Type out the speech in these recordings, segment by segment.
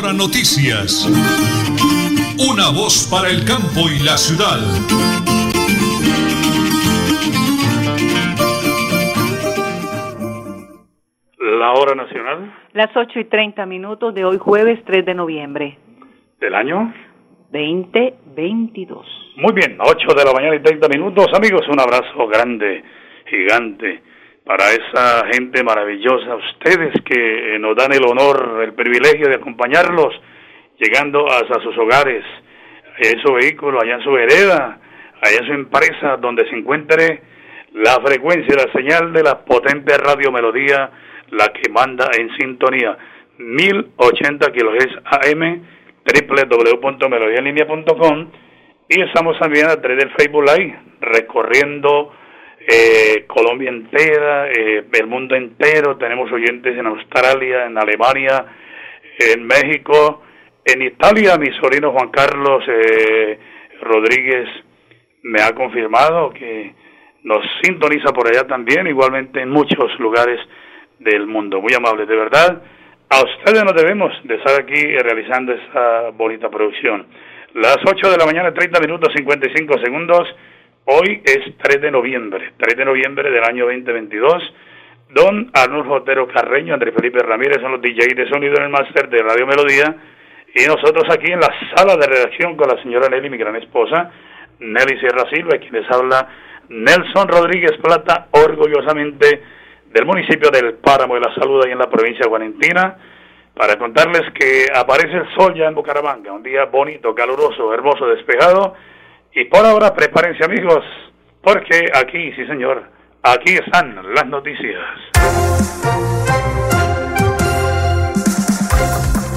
Hora Noticias. Una voz para el campo y la ciudad. La hora nacional. Las 8 y 30 minutos de hoy jueves 3 de noviembre. ¿Del año? 2022. Muy bien, 8 de la mañana y 30 minutos. Amigos, un abrazo grande, gigante para esa gente maravillosa, ustedes que nos dan el honor, el privilegio de acompañarlos, llegando hasta sus hogares, en su vehículo, allá en su vereda, allá en su empresa, donde se encuentre la frecuencia, la señal de la potente radio melodía, la que manda en sintonía, 1080 kHz AM, www.melodialinea.com y estamos también a través del Facebook Live, recorriendo eh, Colombia entera, eh, el mundo entero, tenemos oyentes en Australia, en Alemania, en México, en Italia, mi sobrino Juan Carlos eh, Rodríguez me ha confirmado que nos sintoniza por allá también, igualmente en muchos lugares del mundo. Muy amable, de verdad. A ustedes nos debemos de estar aquí realizando esta bonita producción. Las 8 de la mañana, 30 minutos 55 segundos. Hoy es 3 de noviembre, 3 de noviembre del año 2022. Don Arnulfo Otero Carreño, Andrés Felipe Ramírez son los DJs de sonido en el máster de Radio Melodía. Y nosotros aquí en la sala de redacción con la señora Nelly, mi gran esposa, Nelly Sierra Silva, quien les habla Nelson Rodríguez Plata, orgullosamente del municipio del Páramo de la Salud, ahí en la provincia de Guarentina, para contarles que aparece el sol ya en Bucaramanga, un día bonito, caluroso, hermoso, despejado y por ahora prepárense amigos, porque aquí, sí señor, aquí están las noticias.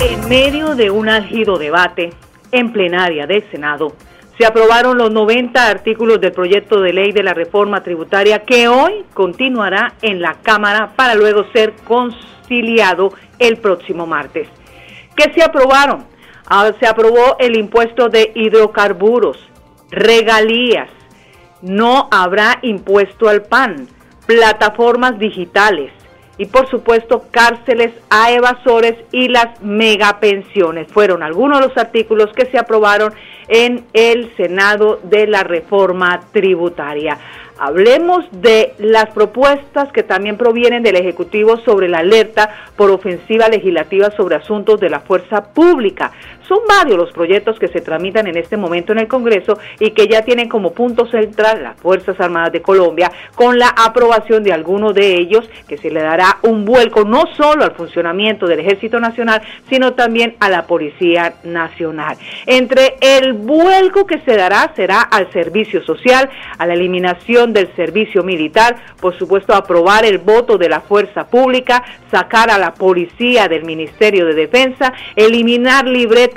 En medio de un álgido debate en plenaria del Senado, se aprobaron los 90 artículos del proyecto de ley de la reforma tributaria que hoy continuará en la Cámara para luego ser conciliado el próximo martes. ¿Qué se aprobaron? Ah, se aprobó el impuesto de hidrocarburos, regalías, no habrá impuesto al PAN, plataformas digitales y por supuesto cárceles a evasores y las megapensiones. Fueron algunos de los artículos que se aprobaron en el Senado de la reforma tributaria. Hablemos de las propuestas que también provienen del Ejecutivo sobre la alerta por ofensiva legislativa sobre asuntos de la fuerza pública. Son varios los proyectos que se tramitan en este momento en el Congreso y que ya tienen como punto central las Fuerzas Armadas de Colombia con la aprobación de algunos de ellos que se le dará un vuelco no solo al funcionamiento del Ejército Nacional, sino también a la Policía Nacional. Entre el vuelco que se dará será al servicio social, a la eliminación del servicio militar, por supuesto aprobar el voto de la fuerza pública, sacar a la policía del Ministerio de Defensa, eliminar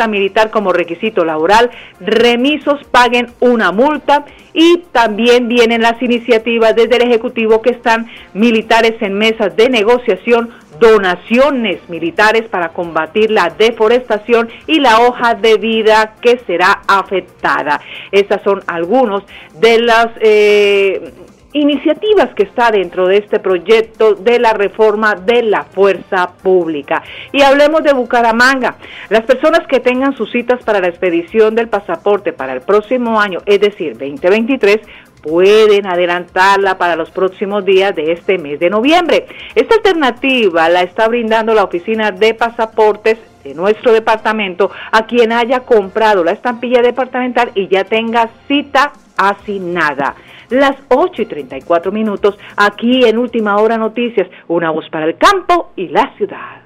militar como requisito laboral, remisos paguen una multa y también vienen las iniciativas desde el Ejecutivo que están militares en mesas de negociación donaciones militares para combatir la deforestación y la hoja de vida que será afectada. Estas son algunos de las eh, iniciativas que está dentro de este proyecto de la reforma de la fuerza pública. Y hablemos de Bucaramanga. Las personas que tengan sus citas para la expedición del pasaporte para el próximo año, es decir, 2023, pueden adelantarla para los próximos días de este mes de noviembre. Esta alternativa la está brindando la Oficina de Pasaportes de nuestro departamento a quien haya comprado la estampilla departamental y ya tenga cita asignada. Las 8 y 34 minutos aquí en Última Hora Noticias, una voz para el campo y la ciudad.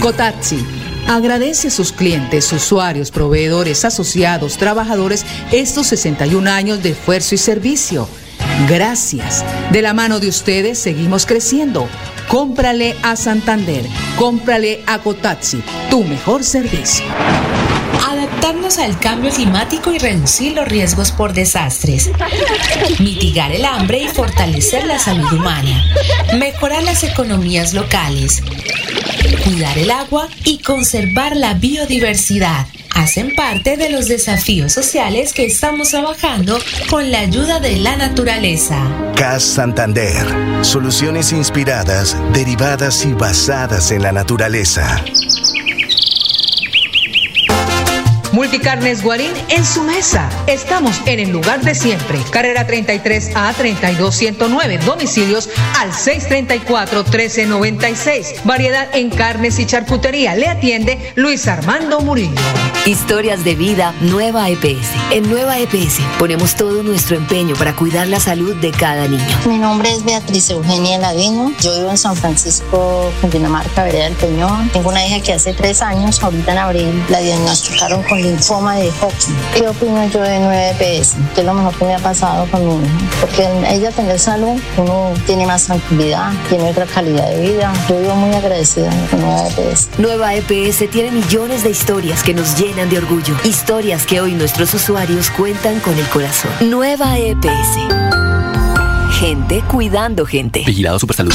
Cotaxi agradece a sus clientes, usuarios, proveedores, asociados, trabajadores estos 61 años de esfuerzo y servicio. Gracias. De la mano de ustedes seguimos creciendo. Cómprale a Santander, cómprale a Cotaxi, tu mejor servicio. Adaptarnos al cambio climático y reducir los riesgos por desastres. Mitigar el hambre y fortalecer la salud humana. Mejorar las economías locales. Cuidar el agua y conservar la biodiversidad. Hacen parte de los desafíos sociales que estamos trabajando con la ayuda de la naturaleza. CAS Santander. Soluciones inspiradas, derivadas y basadas en la naturaleza. Multicarnes Guarín en su mesa. Estamos en el lugar de siempre. Carrera 33 a 32109. Domicilios al 634 1396. Variedad en carnes y charcutería. Le atiende Luis Armando Murillo. Historias de vida Nueva EPS. En Nueva EPS ponemos todo nuestro empeño para cuidar la salud de cada niño. Mi nombre es Beatriz Eugenia Ladino. Yo vivo en San Francisco, Cundinamarca, Vereda del Peñón. Tengo una hija que hace tres años, ahorita en abril, la diagnosticaron con linfoma de Hodgkin. ¿Qué opino yo de 9PS? Que es lo mejor que me ha pasado con mi hija. Porque en ella tener salud, uno tiene más tranquilidad, tiene otra calidad de vida. Yo vivo muy agradecida con 9PS. Nueva EPS tiene millones de historias que nos llenan de orgullo. Historias que hoy nuestros usuarios cuentan con el corazón. Nueva EPS. Gente cuidando gente. Vigilado Supersalud.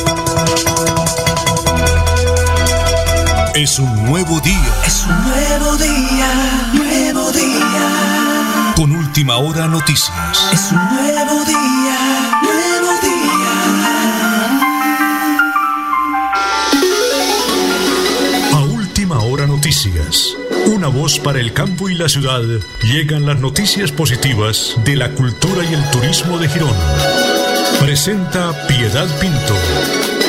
Es un nuevo día. Es un nuevo día, nuevo día. Con última hora noticias. Es un nuevo día, nuevo A última hora noticias. Una voz para el campo y la ciudad. Llegan las noticias positivas de la cultura y el turismo de Girón. Presenta Piedad Pinto.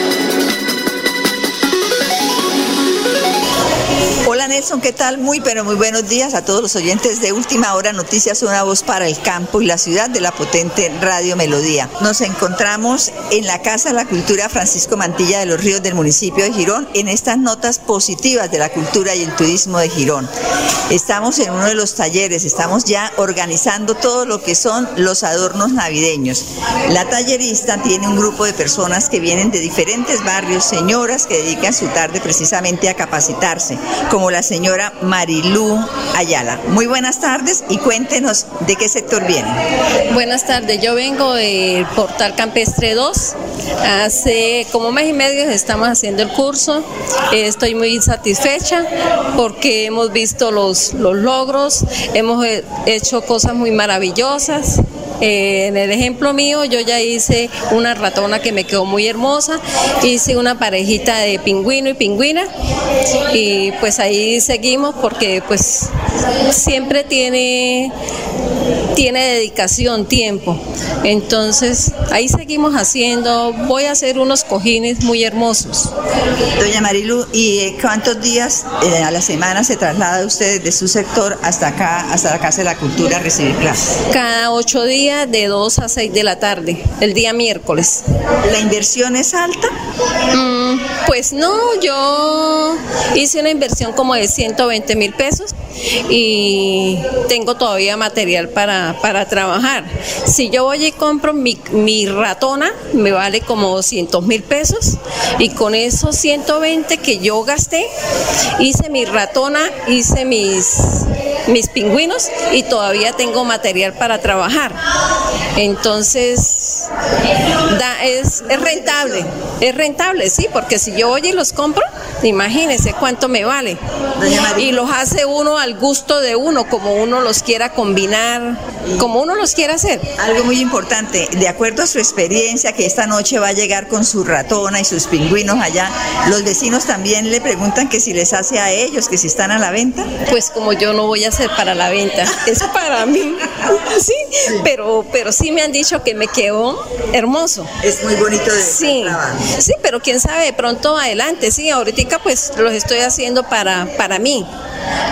Nelson, ¿qué tal? Muy pero muy buenos días a todos los oyentes de Última Hora Noticias, una voz para el campo y la ciudad de la potente Radio Melodía. Nos encontramos en la Casa de la Cultura Francisco Mantilla de los Ríos del municipio de Girón en estas notas positivas de la cultura y el turismo de Girón. Estamos en uno de los talleres, estamos ya organizando todo lo que son los adornos navideños. La tallerista tiene un grupo de personas que vienen de diferentes barrios, señoras que dedican su tarde precisamente a capacitarse, como la señora Marilú Ayala. Muy buenas tardes y cuéntenos de qué sector viene. Buenas tardes, yo vengo del Portal Campestre 2. Hace como mes y medio estamos haciendo el curso. Estoy muy satisfecha porque hemos visto los, los logros, hemos hecho cosas muy maravillosas Eh, en el ejemplo mío, yo ya hice una ratona que me quedó muy hermosa, hice una parejita de pingüino y pingüina y pues ahí seguimos porque pues siempre tiene tiene dedicación, tiempo. Entonces, ahí seguimos haciendo, voy a hacer unos cojines muy hermosos. Doña Marilu, ¿y eh, cuántos días eh, a la semana se traslada usted de su sector hasta acá, hasta la Casa de la Cultura a recibir clases? Cada ocho días de 2 a 6 de la tarde, el día miércoles. ¿La inversión es alta? Mm, pues no, yo hice una inversión como de 120 mil pesos y tengo todavía material para, para trabajar. Si yo voy y compro mi, mi ratona, me vale como 200 mil pesos y con esos 120 que yo gasté, hice mi ratona, hice mis, mis pingüinos y todavía tengo material para trabajar. Entonces, da, es, es rentable, es rentable, sí, porque si yo voy y los compro, imagínense cuánto me vale. Y los hace uno al gusto de uno, como uno los quiera combinar, como uno los quiera hacer. Algo muy importante, de acuerdo a su experiencia, que esta noche va a llegar con su ratona y sus pingüinos allá, los vecinos también le preguntan que si les hace a ellos, que si están a la venta. Pues como yo no voy a hacer para la venta, es para mí. Sí, pero, pero sí me han dicho que me quedó hermoso. Es muy bonito de Sí, sí, pero quién sabe, de pronto adelante, sí, ahorita pues los estoy haciendo para, para mí,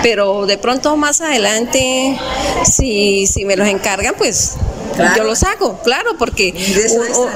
pero de pronto más adelante, si, si me los encargan, pues Claro. yo los hago, claro, porque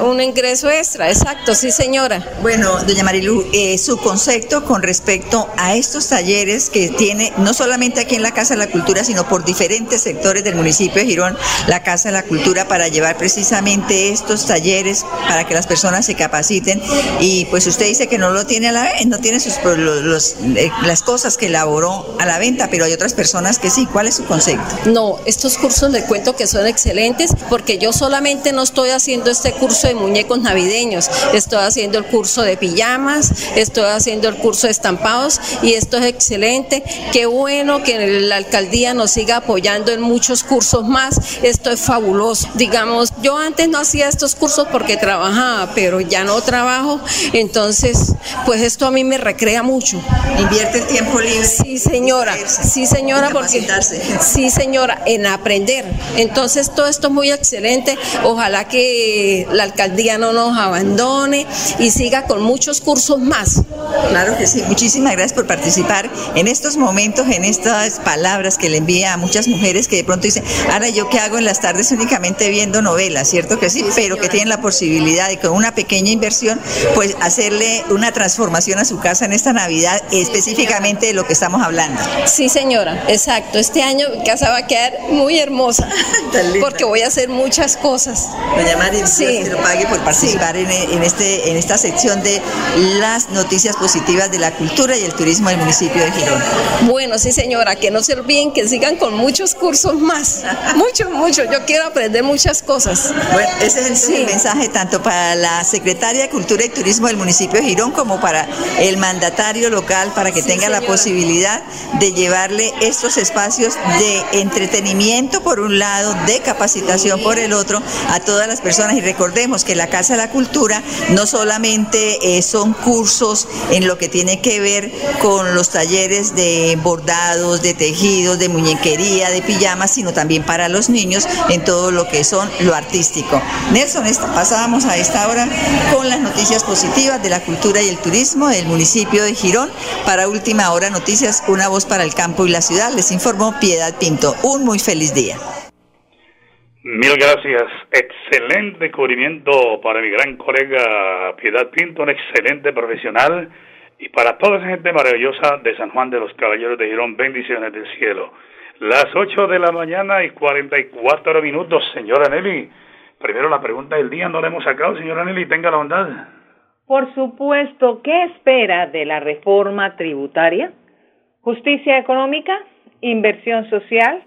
un, ingreso extra, exacto, sí señora. Bueno, doña Marilu, eh, su concepto con respecto a estos talleres que tiene, no solamente aquí en la Casa de la Cultura, sino por diferentes sectores del municipio de Girón, la Casa de la Cultura, para llevar precisamente estos talleres para que las personas se capaciten. Y pues usted dice que no lo tiene a la vez, no tiene sus, los, eh, las cosas que elaboró a la venta, pero hay otras personas que sí. ¿Cuál es su concepto? No, estos cursos les cuento que son excelentes porque yo solamente no estoy haciendo este curso de muñecos navideños, estoy haciendo el curso de pijamas, estoy haciendo el curso de estampados y esto es excelente. Qué bueno que la alcaldía nos siga apoyando en muchos cursos más, esto es fabuloso. Digamos, yo antes no hacía estos cursos porque trabajaba, pero ya no trabajo, entonces pues esto a mí me recrea mucho. Invierte el tiempo libre. Sí, señora. Sí, señora, porque sí, señora, en aprender. Entonces, todo esto es muy excelente. Ojalá que la alcaldía no nos abandone y siga con muchos cursos más. Claro que sí. Muchísimas gracias por participar en estos momentos, en estas palabras que le envía a muchas mujeres que de pronto dicen, ahora yo qué hago en las tardes únicamente viendo novelas, ¿cierto que sí? Pero que tienen la posibilidad de con una pequeña inversión, pues hacerle una transformación a su casa en esta Navidad, específicamente de lo que estamos hablando. Sí, señora, exacto. Este año mi casa va a quedar muy hermosa porque voy a hacer muchas cosas. Doña Mari, Sí. te lo pague por participar en, en este, en esta sección de las noticias positivas de la cultura y el turismo del municipio de Girón. Bueno, sí, señora, que no se olviden que sigan con muchos cursos más. Mucho, mucho. Yo quiero aprender muchas cosas. Bueno, ese es el mensaje tanto para la secretaria de Cultura y Turismo del municipio de Girón como para el mandatario local para que tenga la posibilidad de llevarle estos espacios de entretenimiento por un lado, de capacitación por el otro a todas las personas y recordemos que la Casa de la Cultura no solamente eh, son cursos en lo que tiene que ver con los talleres de bordados, de tejidos, de muñequería, de pijamas, sino también para los niños en todo lo que son lo artístico. Nelson, pasábamos a esta hora con las noticias positivas de la cultura y el turismo del municipio de Girón. Para última hora noticias, una voz para el campo y la ciudad. Les informó Piedad Pinto. Un muy feliz día. Mil gracias. Excelente cubrimiento para mi gran colega Piedad Pinto, un excelente profesional. Y para toda esa gente maravillosa de San Juan de los Caballeros de Girón, bendiciones del cielo. Las 8 de la mañana y 44 minutos, señora Nelly. Primero la pregunta del día, no la hemos sacado, señora Nelly, tenga la bondad. Por supuesto, ¿qué espera de la reforma tributaria? ¿Justicia económica? ¿Inversión social?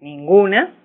Ninguna.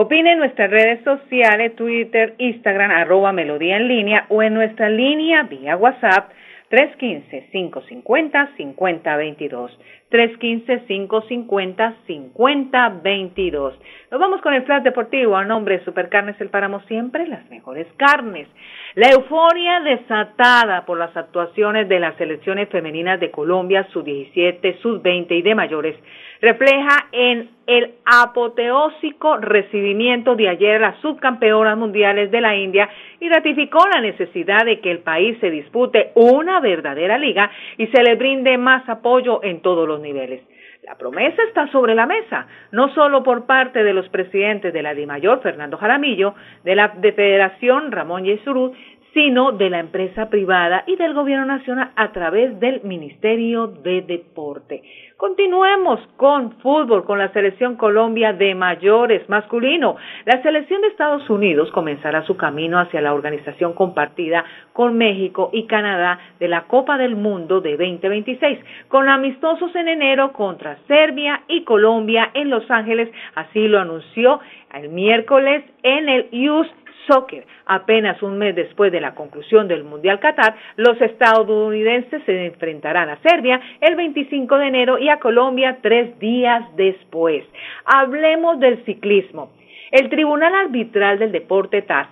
Opine en nuestras redes sociales, Twitter, Instagram, arroba Melodía en línea o en nuestra línea vía WhatsApp 315-550-5022. 315-550-5022. Nos vamos con el flash deportivo a nombre de Supercarnes El Páramo, siempre las mejores carnes. La euforia desatada por las actuaciones de las selecciones femeninas de Colombia, sub-17, sub-20 y de mayores, refleja en el apoteósico recibimiento de ayer a las subcampeonas mundiales de la India y ratificó la necesidad de que el país se dispute una verdadera liga y se le brinde más apoyo en todos los niveles. La promesa está sobre la mesa, no solo por parte de los presidentes de la DIMAYOR, Fernando Jaramillo, de la de Federación, Ramón Yesurú, sino de la empresa privada y del gobierno nacional a través del Ministerio de Deporte. Continuemos con fútbol, con la selección Colombia de mayores masculino. La selección de Estados Unidos comenzará su camino hacia la organización compartida con México y Canadá de la Copa del Mundo de 2026, con amistosos en enero contra Serbia y Colombia en Los Ángeles. Así lo anunció el miércoles en el US Soccer. Apenas un mes después de la conclusión del Mundial Qatar, los estadounidenses se enfrentarán a Serbia el 25 de enero y a Colombia tres días después. Hablemos del ciclismo. El Tribunal Arbitral del Deporte TAS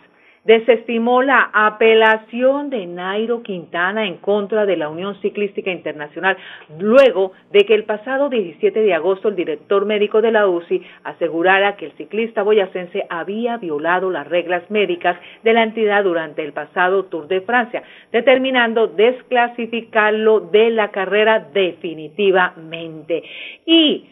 desestimó la apelación de Nairo Quintana en contra de la Unión Ciclística Internacional luego de que el pasado 17 de agosto el director médico de la UCI asegurara que el ciclista boyacense había violado las reglas médicas de la entidad durante el pasado Tour de Francia, determinando desclasificarlo de la carrera definitivamente. Y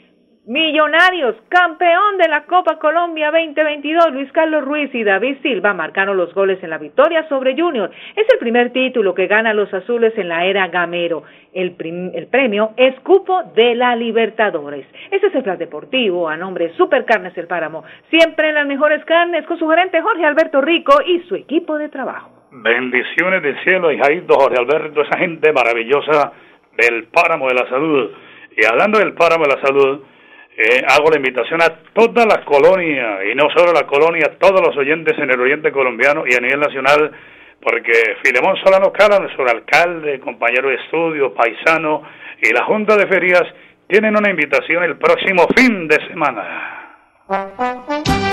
Millonarios, campeón de la Copa Colombia 2022, Luis Carlos Ruiz y David Silva marcaron los goles en la victoria sobre Junior. Es el primer título que ganan los azules en la era Gamero. El, el premio es cupo de la Libertadores. Ese es el plan deportivo a nombre de Supercarnes El Páramo. Siempre las mejores carnes con su gerente Jorge Alberto Rico y su equipo de trabajo. Bendiciones del cielo y Jairo Jorge Alberto, esa gente maravillosa del Páramo de la Salud. Y hablando del Páramo de la Salud, eh, hago la invitación a toda la colonia, y no solo la colonia, todos los oyentes en el oriente colombiano y a nivel nacional, porque Filemón Solano Cala, nuestro alcalde, compañero de estudio, paisano, y la Junta de Ferias tienen una invitación el próximo fin de semana.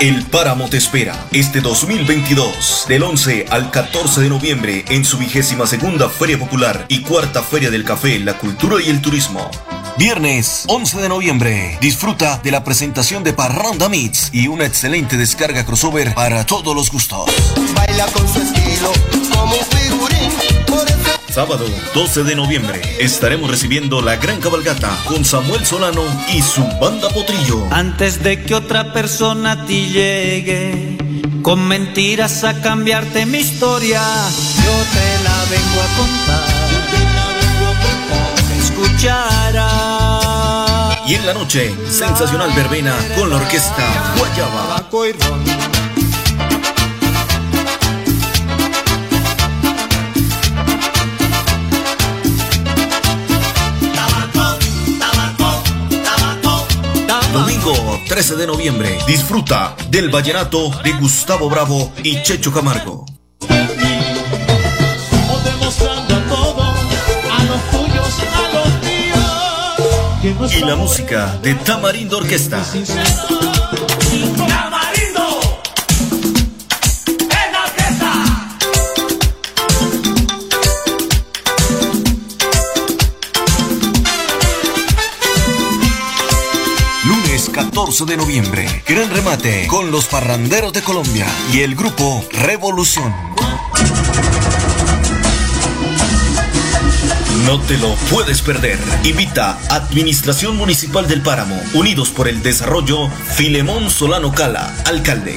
El Páramo te espera este 2022, del 11 al 14 de noviembre, en su vigésima segunda Feria Popular y cuarta Feria del Café, la Cultura y el Turismo. Viernes 11 de noviembre, disfruta de la presentación de Parranda Meets y una excelente descarga crossover para todos los gustos. Baila con su estilo como figurín. Sábado 12 de noviembre estaremos recibiendo la gran cabalgata con Samuel Solano y su banda Potrillo. Antes de que otra persona a ti llegue con mentiras a cambiarte mi historia, yo te la vengo a contar. Y en la noche, sensacional verbena con la orquesta Guayaba. Domingo 13 de noviembre, disfruta del vallenato de Gustavo Bravo y Checho Camargo. Y la música de Tamarindo Orquesta. Lunes 14 de noviembre, gran remate con los parranderos de Colombia y el grupo Revolución. No te lo puedes perder. Invita Administración Municipal del Páramo, Unidos por el Desarrollo, Filemón Solano Cala, alcalde.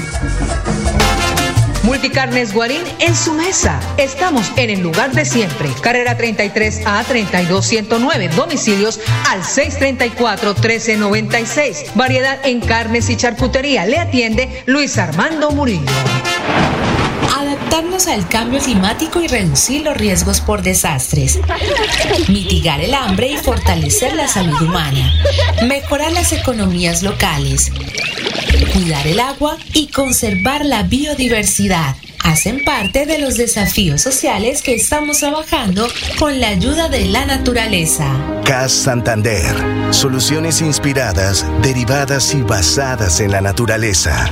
Multicarnes Guarín en su mesa. Estamos en el lugar de siempre. Carrera 33 a 32109. Domicilios al 634 1396. Variedad en carnes y charcutería. Le atiende Luis Armando Murillo. Adaptarnos al cambio climático y reducir los riesgos por desastres. Mitigar el hambre y fortalecer la salud humana. Mejorar las economías locales. Cuidar el agua y conservar la biodiversidad. hacen parte de los desafíos sociales que estamos trabajando con la ayuda de la naturaleza. CAS Santander. Soluciones inspiradas, derivadas y basadas en la naturaleza.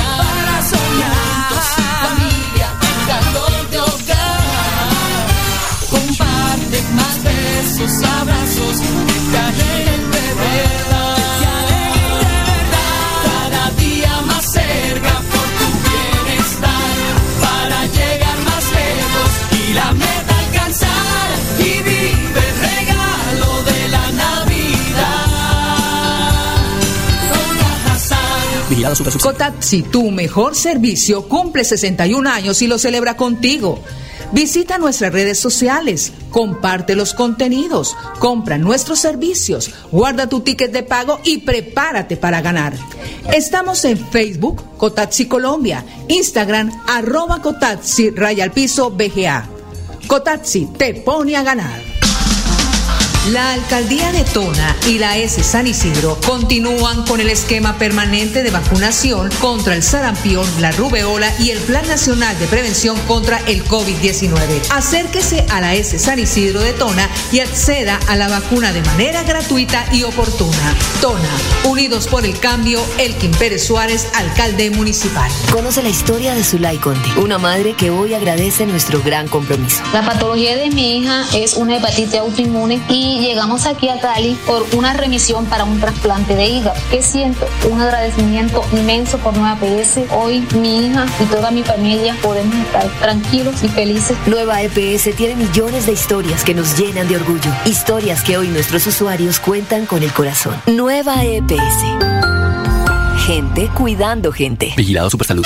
Cotaxi, tu mejor servicio, cumple 61 años y lo celebra contigo. Visita nuestras redes sociales, comparte los contenidos, compra nuestros servicios, guarda tu ticket de pago y prepárate para ganar. Estamos en Facebook, Cotaxi Colombia, Instagram, arroba Cotaxi, raya al piso, BGA. Cotaxi te pone a ganar. La alcaldía de Tona y la S San Isidro continúan con el esquema permanente de vacunación contra el sarampión, la rubeola y el Plan Nacional de Prevención contra el COVID-19. Acérquese a la S San Isidro de Tona y acceda a la vacuna de manera gratuita y oportuna. Tona, unidos por el cambio, Elkin Pérez Suárez, alcalde municipal. Conoce la historia de Zulay Conde, una madre que hoy agradece nuestro gran compromiso. La patología de mi hija es una hepatitis autoinmune y llegamos aquí a Cali por una remisión para un trasplante de hígado. Que siento un agradecimiento inmenso por Nueva PS. Hoy mi hija y toda mi familia podemos estar tranquilos y felices. Nueva EPS tiene millones de historias que nos llenan de orgullo. Historias que hoy nuestros usuarios cuentan con el corazón. Nueva EPS. Gente cuidando gente. Vigilado Supersalud.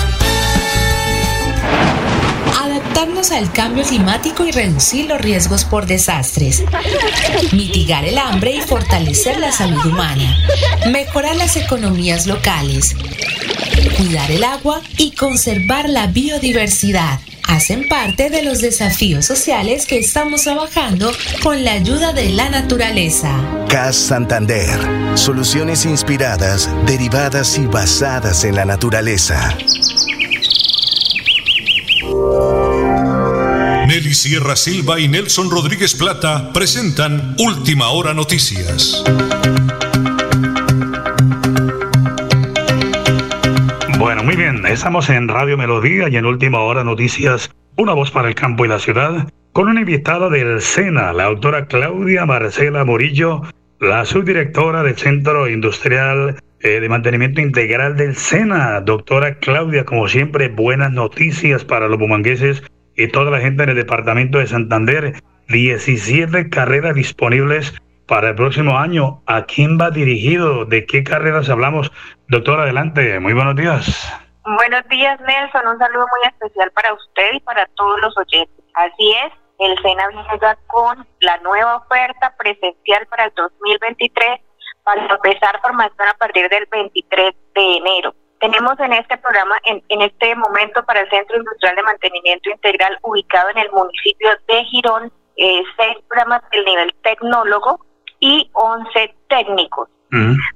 Adaptarnos al cambio climático y reducir los riesgos por desastres. Mitigar el hambre y fortalecer la salud humana. Mejorar las economías locales. Cuidar el agua y conservar la biodiversidad. Hacen parte de los desafíos sociales que estamos trabajando con la ayuda de la naturaleza. CAS Santander. Soluciones inspiradas, derivadas y basadas en la naturaleza. Nelly Sierra Silva y Nelson Rodríguez Plata presentan Última Hora Noticias. Bueno, muy bien, estamos en Radio Melodía y en Última Hora Noticias, una voz para el campo y la ciudad, con una invitada del SENA, la doctora Claudia Marcela Morillo, la subdirectora del Centro Industrial eh, de Mantenimiento Integral del SENA. Doctora Claudia, como siempre, buenas noticias para los bumangueses y toda la gente en el departamento de Santander. 17 carreras disponibles para el próximo año. ¿A quién va dirigido? ¿De qué carreras hablamos? Doctor, adelante. Muy buenos días. Buenos días, Nelson. Un saludo muy especial para usted y para todos los oyentes. Así es, el SENA llega con la nueva oferta presencial para el 2023 para empezar formación a partir del 23 de enero. Tenemos en este programa, en, en este momento, para el Centro Industrial de Mantenimiento Integral ubicado en el municipio de Girón, eh, seis programas del nivel tecnólogo y 11 técnicos.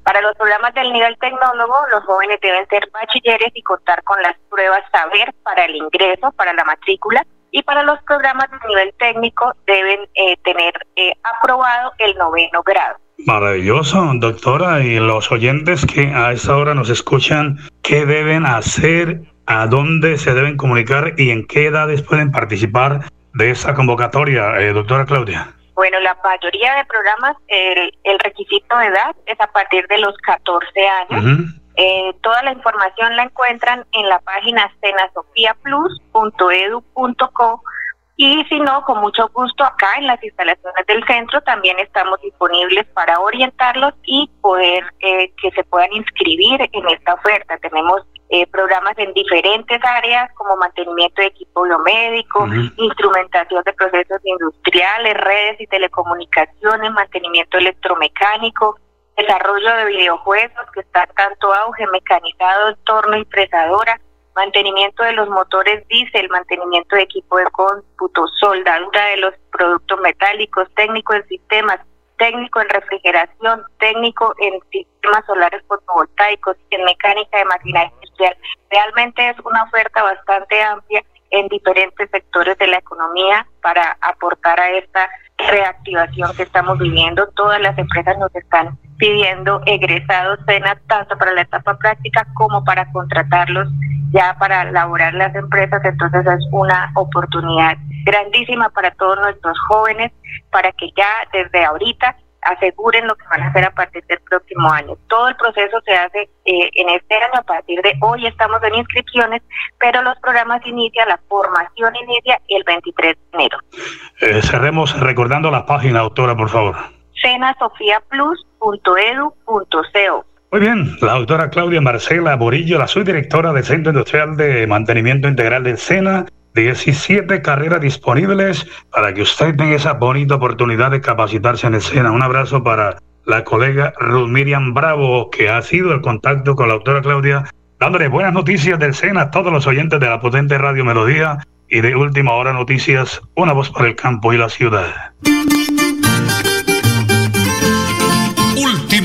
Para los programas del nivel tecnólogo, los jóvenes deben ser bachilleres y contar con las pruebas saber para el ingreso, para la matrícula, y para los programas de nivel técnico deben eh, tener eh, aprobado el noveno grado. Maravilloso, doctora. Y los oyentes que a esta hora nos escuchan, ¿qué deben hacer? ¿A dónde se deben comunicar? ¿Y en qué edades pueden participar de esta convocatoria, eh, doctora Claudia? Bueno, la mayoría de programas, el, el requisito de edad es a partir de los 14 años. Eh, toda la información la encuentran en la página cenasofiaplus.edu.co y si no, con mucho gusto acá en las instalaciones del centro también estamos disponibles para orientarlos y poder eh, que se puedan inscribir en esta oferta. Tenemos eh, programas en diferentes áreas como mantenimiento de equipo biomédico, instrumentación de procesos industriales, redes y telecomunicaciones, mantenimiento electromecánico, desarrollo de videojuegos que está tanto auge, mecanizado, torno y fresadora, mantenimiento de los motores diésel, mantenimiento de equipo de cómputo, soldadura de los productos metálicos, técnico en sistemas, técnico en refrigeración, técnico en sistemas solares fotovoltaicos, en mecánica de maquinaria industrial. Realmente es una oferta bastante amplia en diferentes sectores de la economía para aportar a esta reactivación que estamos viviendo. Todas las empresas nos están pidiendo egresados CENA tanto para la etapa práctica como para contratarlos ya para laborar las empresas. Entonces es una oportunidad grandísima para todos nuestros jóvenes para que ya desde ahorita aseguren lo que van a hacer a partir del próximo año. Todo el proceso se hace eh, en este año, a partir de hoy estamos en inscripciones, pero los programas inician, la formación inicia el 23 de enero. Eh, cerremos recordando la página, doctora, por favor. cenasofiaplus.edu.co muy bien, la doctora Claudia Marcela Borillo, la subdirectora del Centro Industrial de Mantenimiento Integral del SENA, 17 carreras disponibles para que usted tenga esa bonita oportunidad de capacitarse en escena. Un abrazo para la colega Ruth Miriam Bravo, que ha sido el contacto con la doctora Claudia, dándole buenas noticias del SENA a todos los oyentes de la potente Radio Melodía y de Última Hora Noticias, una voz para el campo y la ciudad.